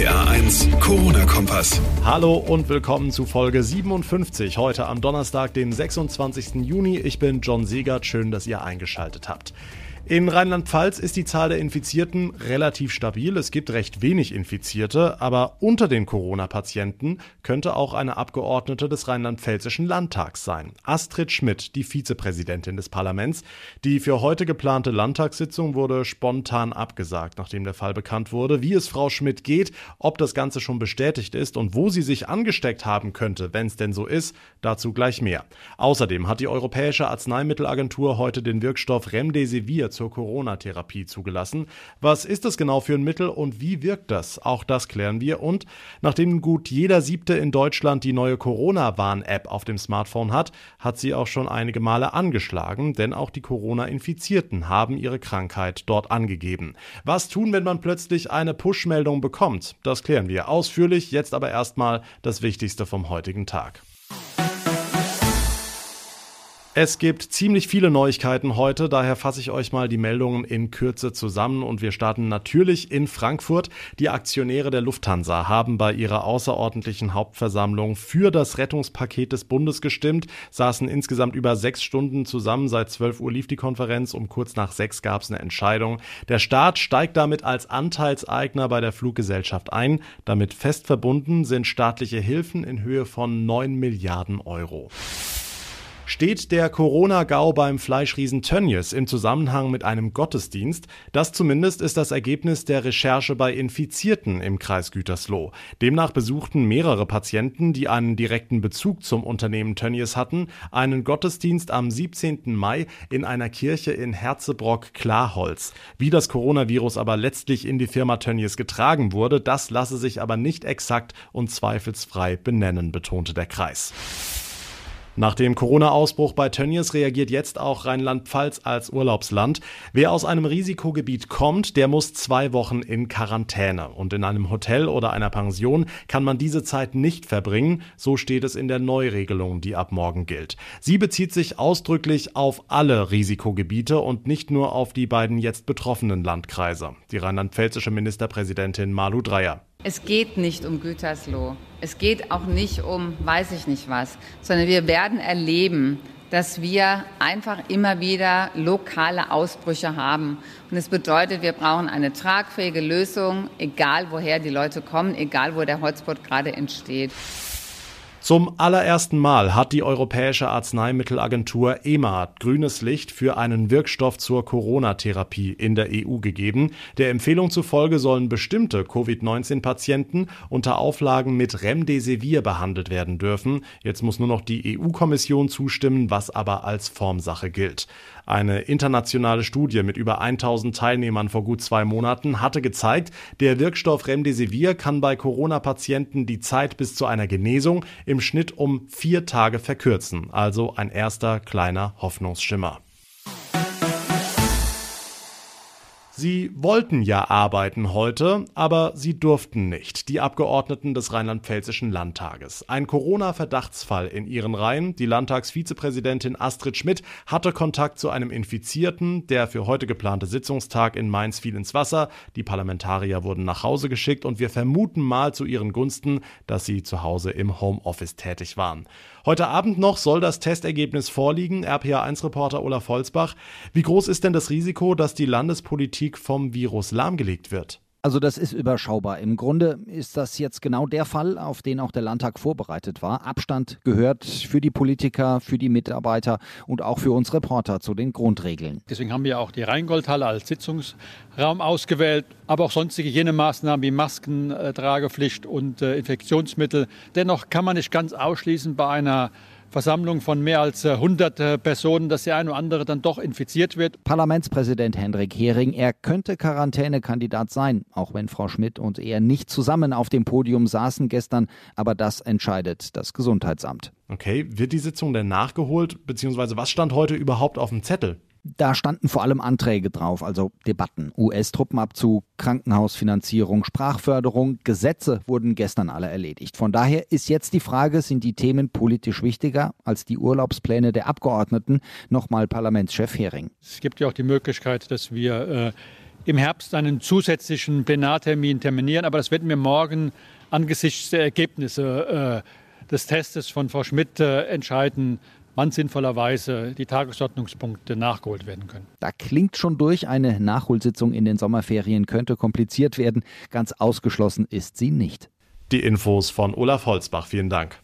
RPA 1, Corona-Kompass. Hallo und willkommen zu Folge 57, heute am Donnerstag, den 26. Juni. Ich bin John Segert, schön, dass ihr eingeschaltet habt. In Rheinland-Pfalz ist die Zahl der Infizierten relativ stabil. Es gibt recht wenig Infizierte, aber unter den Corona-Patienten könnte auch eine Abgeordnete des Rheinland-Pfälzischen Landtags sein. Astrid Schmidt, die Vizepräsidentin des Parlaments. Die für heute geplante Landtagssitzung wurde spontan abgesagt, nachdem der Fall bekannt wurde. Wie es Frau Schmidt geht, ob das Ganze schon bestätigt ist und wo sie sich angesteckt haben könnte, wenn es denn so ist, dazu gleich mehr. Außerdem hat die Europäische Arzneimittelagentur heute den Wirkstoff Remdesivir zur Corona-Therapie zugelassen. Was ist das genau für ein Mittel und wie wirkt das? Auch das klären wir. Und nachdem gut jeder Siebte in Deutschland die neue Corona-Warn-App auf dem Smartphone hat, hat sie auch schon einige Male angeschlagen, denn auch die Corona-Infizierten haben ihre Krankheit dort angegeben. Was tun, wenn man plötzlich eine Push-Meldung bekommt? Das klären wir ausführlich. Jetzt aber erstmal das Wichtigste vom heutigen Tag. Es gibt ziemlich viele Neuigkeiten heute, daher fasse ich euch mal die Meldungen in Kürze zusammen und wir starten natürlich in Frankfurt. Die Aktionäre der Lufthansa haben bei ihrer außerordentlichen Hauptversammlung für das Rettungspaket des Bundes gestimmt, saßen insgesamt über sechs Stunden zusammen. Seit 12 Uhr lief die Konferenz, um kurz nach sechs gab es eine Entscheidung. Der Staat steigt damit als Anteilseigner bei der Fluggesellschaft ein. Damit fest verbunden sind staatliche Hilfen in Höhe von 9 Milliarden Euro. Steht der Corona-Gau beim Fleischriesen Tönnies im Zusammenhang mit einem Gottesdienst? Das zumindest ist das Ergebnis der Recherche bei Infizierten im Kreis Gütersloh. Demnach besuchten mehrere Patienten, die einen direkten Bezug zum Unternehmen Tönnies hatten, einen Gottesdienst am 17. Mai in einer Kirche in Herzebrock-Klarholz. Wie das Coronavirus aber letztlich in die Firma Tönnies getragen wurde, das lasse sich aber nicht exakt und zweifelsfrei benennen, betonte der Kreis. Nach dem Corona-Ausbruch bei Tönnies reagiert jetzt auch Rheinland-Pfalz als Urlaubsland. Wer aus einem Risikogebiet kommt, der muss zwei Wochen in Quarantäne. Und in einem Hotel oder einer Pension kann man diese Zeit nicht verbringen. So steht es in der Neuregelung, die ab morgen gilt. Sie bezieht sich ausdrücklich auf alle Risikogebiete und nicht nur auf die beiden jetzt betroffenen Landkreise. Die rheinland-pfälzische Ministerpräsidentin Malu Dreyer. Es geht nicht um Gütersloh. Es geht auch nicht um weiß ich nicht was, sondern wir werden erleben, dass wir einfach immer wieder lokale Ausbrüche haben. Und es bedeutet, wir brauchen eine tragfähige Lösung, egal woher die Leute kommen, egal wo der Hotspot gerade entsteht. Zum allerersten Mal hat die Europäische Arzneimittelagentur EMA grünes Licht für einen Wirkstoff zur Corona-Therapie in der EU gegeben. Der Empfehlung zufolge sollen bestimmte Covid-19-Patienten unter Auflagen mit Remdesivir behandelt werden dürfen. Jetzt muss nur noch die EU-Kommission zustimmen, was aber als Formsache gilt. Eine internationale Studie mit über 1000 Teilnehmern vor gut zwei Monaten hatte gezeigt, der Wirkstoff Remdesivir kann bei Corona-Patienten die Zeit bis zu einer Genesung im Schnitt um vier Tage verkürzen. Also ein erster kleiner Hoffnungsschimmer. Sie wollten ja arbeiten heute, aber sie durften nicht. Die Abgeordneten des Rheinland-Pfälzischen Landtages. Ein Corona-Verdachtsfall in ihren Reihen. Die Landtagsvizepräsidentin Astrid Schmidt hatte Kontakt zu einem Infizierten. Der für heute geplante Sitzungstag in Mainz fiel ins Wasser. Die Parlamentarier wurden nach Hause geschickt und wir vermuten mal zu ihren Gunsten, dass sie zu Hause im Homeoffice tätig waren. Heute Abend noch soll das Testergebnis vorliegen. RPA1-Reporter Olaf Holzbach. Wie groß ist denn das Risiko, dass die Landespolitik vom Virus lahmgelegt wird. Also das ist überschaubar. Im Grunde ist das jetzt genau der Fall, auf den auch der Landtag vorbereitet war. Abstand gehört für die Politiker, für die Mitarbeiter und auch für uns Reporter zu den Grundregeln. Deswegen haben wir auch die Rheingoldhalle als Sitzungsraum ausgewählt, aber auch sonstige Hygienemaßnahmen wie Masken, äh, und äh, Infektionsmittel. Dennoch kann man nicht ganz ausschließen bei einer Versammlung von mehr als 100 äh, Personen, dass der eine oder andere dann doch infiziert wird. Parlamentspräsident Hendrik Hering, er könnte Quarantänekandidat sein, auch wenn Frau Schmidt und er nicht zusammen auf dem Podium saßen gestern, aber das entscheidet das Gesundheitsamt. Okay, wird die Sitzung denn nachgeholt, beziehungsweise was stand heute überhaupt auf dem Zettel? Da standen vor allem Anträge drauf, also Debatten. US-Truppenabzug, Krankenhausfinanzierung, Sprachförderung, Gesetze wurden gestern alle erledigt. Von daher ist jetzt die Frage, sind die Themen politisch wichtiger als die Urlaubspläne der Abgeordneten? Nochmal Parlamentschef Hering. Es gibt ja auch die Möglichkeit, dass wir äh, im Herbst einen zusätzlichen Plenartermin terminieren, aber das werden wir morgen angesichts der Ergebnisse äh, des Testes von Frau Schmidt äh, entscheiden, wann sinnvollerweise die Tagesordnungspunkte nachgeholt werden können. Da klingt schon durch, eine Nachholsitzung in den Sommerferien könnte kompliziert werden. Ganz ausgeschlossen ist sie nicht. Die Infos von Olaf Holzbach. Vielen Dank.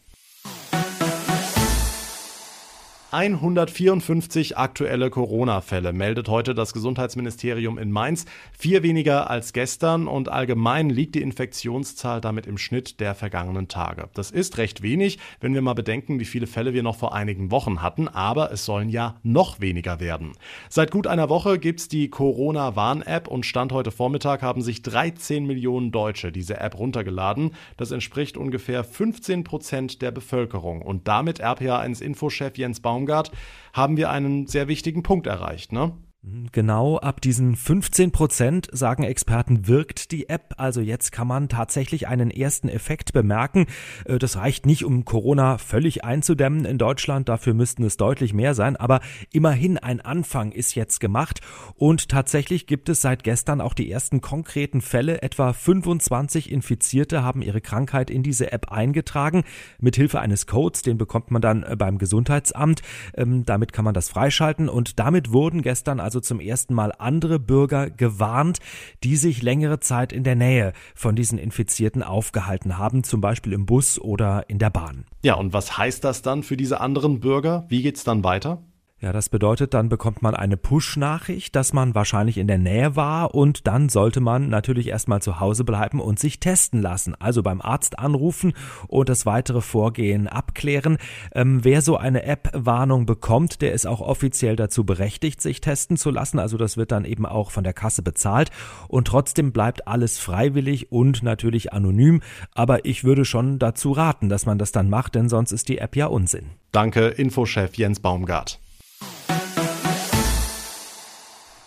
154 aktuelle Corona-Fälle meldet heute das Gesundheitsministerium in Mainz. Vier weniger als gestern und allgemein liegt die Infektionszahl damit im Schnitt der vergangenen Tage. Das ist recht wenig, wenn wir mal bedenken, wie viele Fälle wir noch vor einigen Wochen hatten, aber es sollen ja noch weniger werden. Seit gut einer Woche gibt's die Corona-Warn-App und Stand heute Vormittag haben sich 13 Millionen Deutsche diese App runtergeladen. Das entspricht ungefähr 15 Prozent der Bevölkerung und damit RPA1-Infochef Jens Baum Baumgart, haben wir einen sehr wichtigen Punkt erreicht. Ne? Genau, ab diesen 15 Prozent, sagen Experten, wirkt die App. Also jetzt kann man tatsächlich einen ersten Effekt bemerken. Äh, das reicht nicht, um Corona völlig einzudämmen in Deutschland. Dafür müssten es deutlich mehr sein. Aber immerhin ein Anfang ist jetzt gemacht. Und tatsächlich gibt es seit gestern auch die ersten konkreten Fälle. Etwa 25 Infizierte haben ihre Krankheit in diese App eingetragen. Mithilfe eines Codes, den bekommt man dann äh, beim Gesundheitsamt. Ähm, damit kann man das freischalten. Und damit wurden gestern also zum ersten Mal andere Bürger gewarnt, die sich längere Zeit in der Nähe von diesen Infizierten aufgehalten haben, zum Beispiel im Bus oder in der Bahn. Ja, und was heißt das dann für diese anderen Bürger? Wie geht's dann weiter? Ja, das bedeutet, dann bekommt man eine Push-Nachricht, dass man wahrscheinlich in der Nähe war und dann sollte man natürlich erstmal zu Hause bleiben und sich testen lassen. Also beim Arzt anrufen und das weitere Vorgehen abklären. Ähm, wer so eine App-Warnung bekommt, der ist auch offiziell dazu berechtigt, sich testen zu lassen. Also das wird dann eben auch von der Kasse bezahlt und trotzdem bleibt alles freiwillig und natürlich anonym. Aber ich würde schon dazu raten, dass man das dann macht, denn sonst ist die App ja Unsinn. Danke, Infochef Jens Baumgart.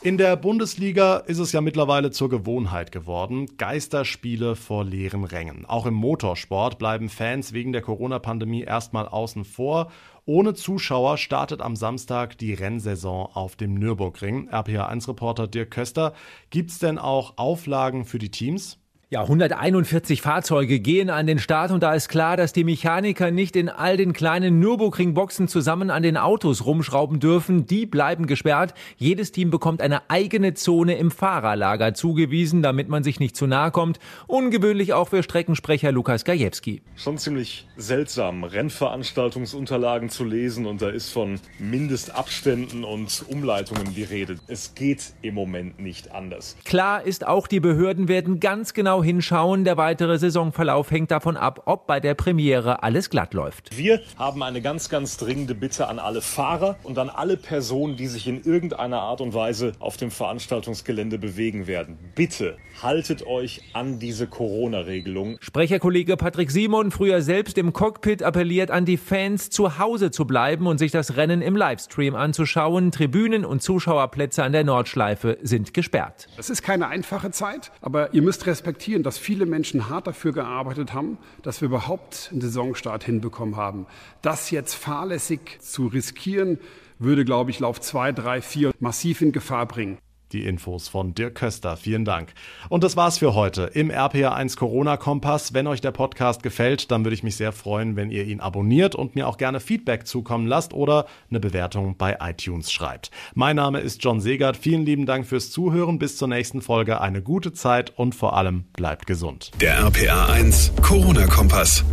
In der Bundesliga ist es ja mittlerweile zur Gewohnheit geworden. Geisterspiele vor leeren Rängen. Auch im Motorsport bleiben Fans wegen der Corona-Pandemie erstmal außen vor. Ohne Zuschauer startet am Samstag die Rennsaison auf dem Nürburgring. RPA1-Reporter Dirk Köster. Gibt's denn auch Auflagen für die Teams? Ja, 141 Fahrzeuge gehen an den Start und da ist klar, dass die Mechaniker nicht in all den kleinen Nürburgring-Boxen zusammen an den Autos rumschrauben dürfen. Die bleiben gesperrt. Jedes Team bekommt eine eigene Zone im Fahrerlager zugewiesen, damit man sich nicht zu nahe kommt. Ungewöhnlich auch für Streckensprecher Lukas Gajewski. Schon ziemlich seltsam, Rennveranstaltungsunterlagen zu lesen und da ist von Mindestabständen und Umleitungen die Rede. Es geht im Moment nicht anders. Klar ist auch, die Behörden werden ganz genau genau hinschauen. Der weitere Saisonverlauf hängt davon ab, ob bei der Premiere alles glatt läuft. Wir haben eine ganz, ganz dringende Bitte an alle Fahrer und an alle Personen, die sich in irgendeiner Art und Weise auf dem Veranstaltungsgelände bewegen werden. Bitte haltet euch an diese Corona-Regelung. Sprecherkollege Patrick Simon, früher selbst im Cockpit, appelliert an die Fans, zu Hause zu bleiben und sich das Rennen im Livestream anzuschauen. Tribünen und Zuschauerplätze an der Nordschleife sind gesperrt. Das ist keine einfache Zeit, aber ihr müsst respektieren, dass viele Menschen hart dafür gearbeitet haben, dass wir überhaupt einen Saisonstart hinbekommen haben. Das jetzt fahrlässig zu riskieren, würde, glaube ich, Lauf 2, 3, 4 massiv in Gefahr bringen. Die Infos von Dirk Köster. Vielen Dank. Und das war's für heute im RPA1 Corona Kompass. Wenn euch der Podcast gefällt, dann würde ich mich sehr freuen, wenn ihr ihn abonniert und mir auch gerne Feedback zukommen lasst oder eine Bewertung bei iTunes schreibt. Mein Name ist John Segert. Vielen lieben Dank fürs Zuhören. Bis zur nächsten Folge. Eine gute Zeit und vor allem bleibt gesund. Der RPA1 Corona Kompass.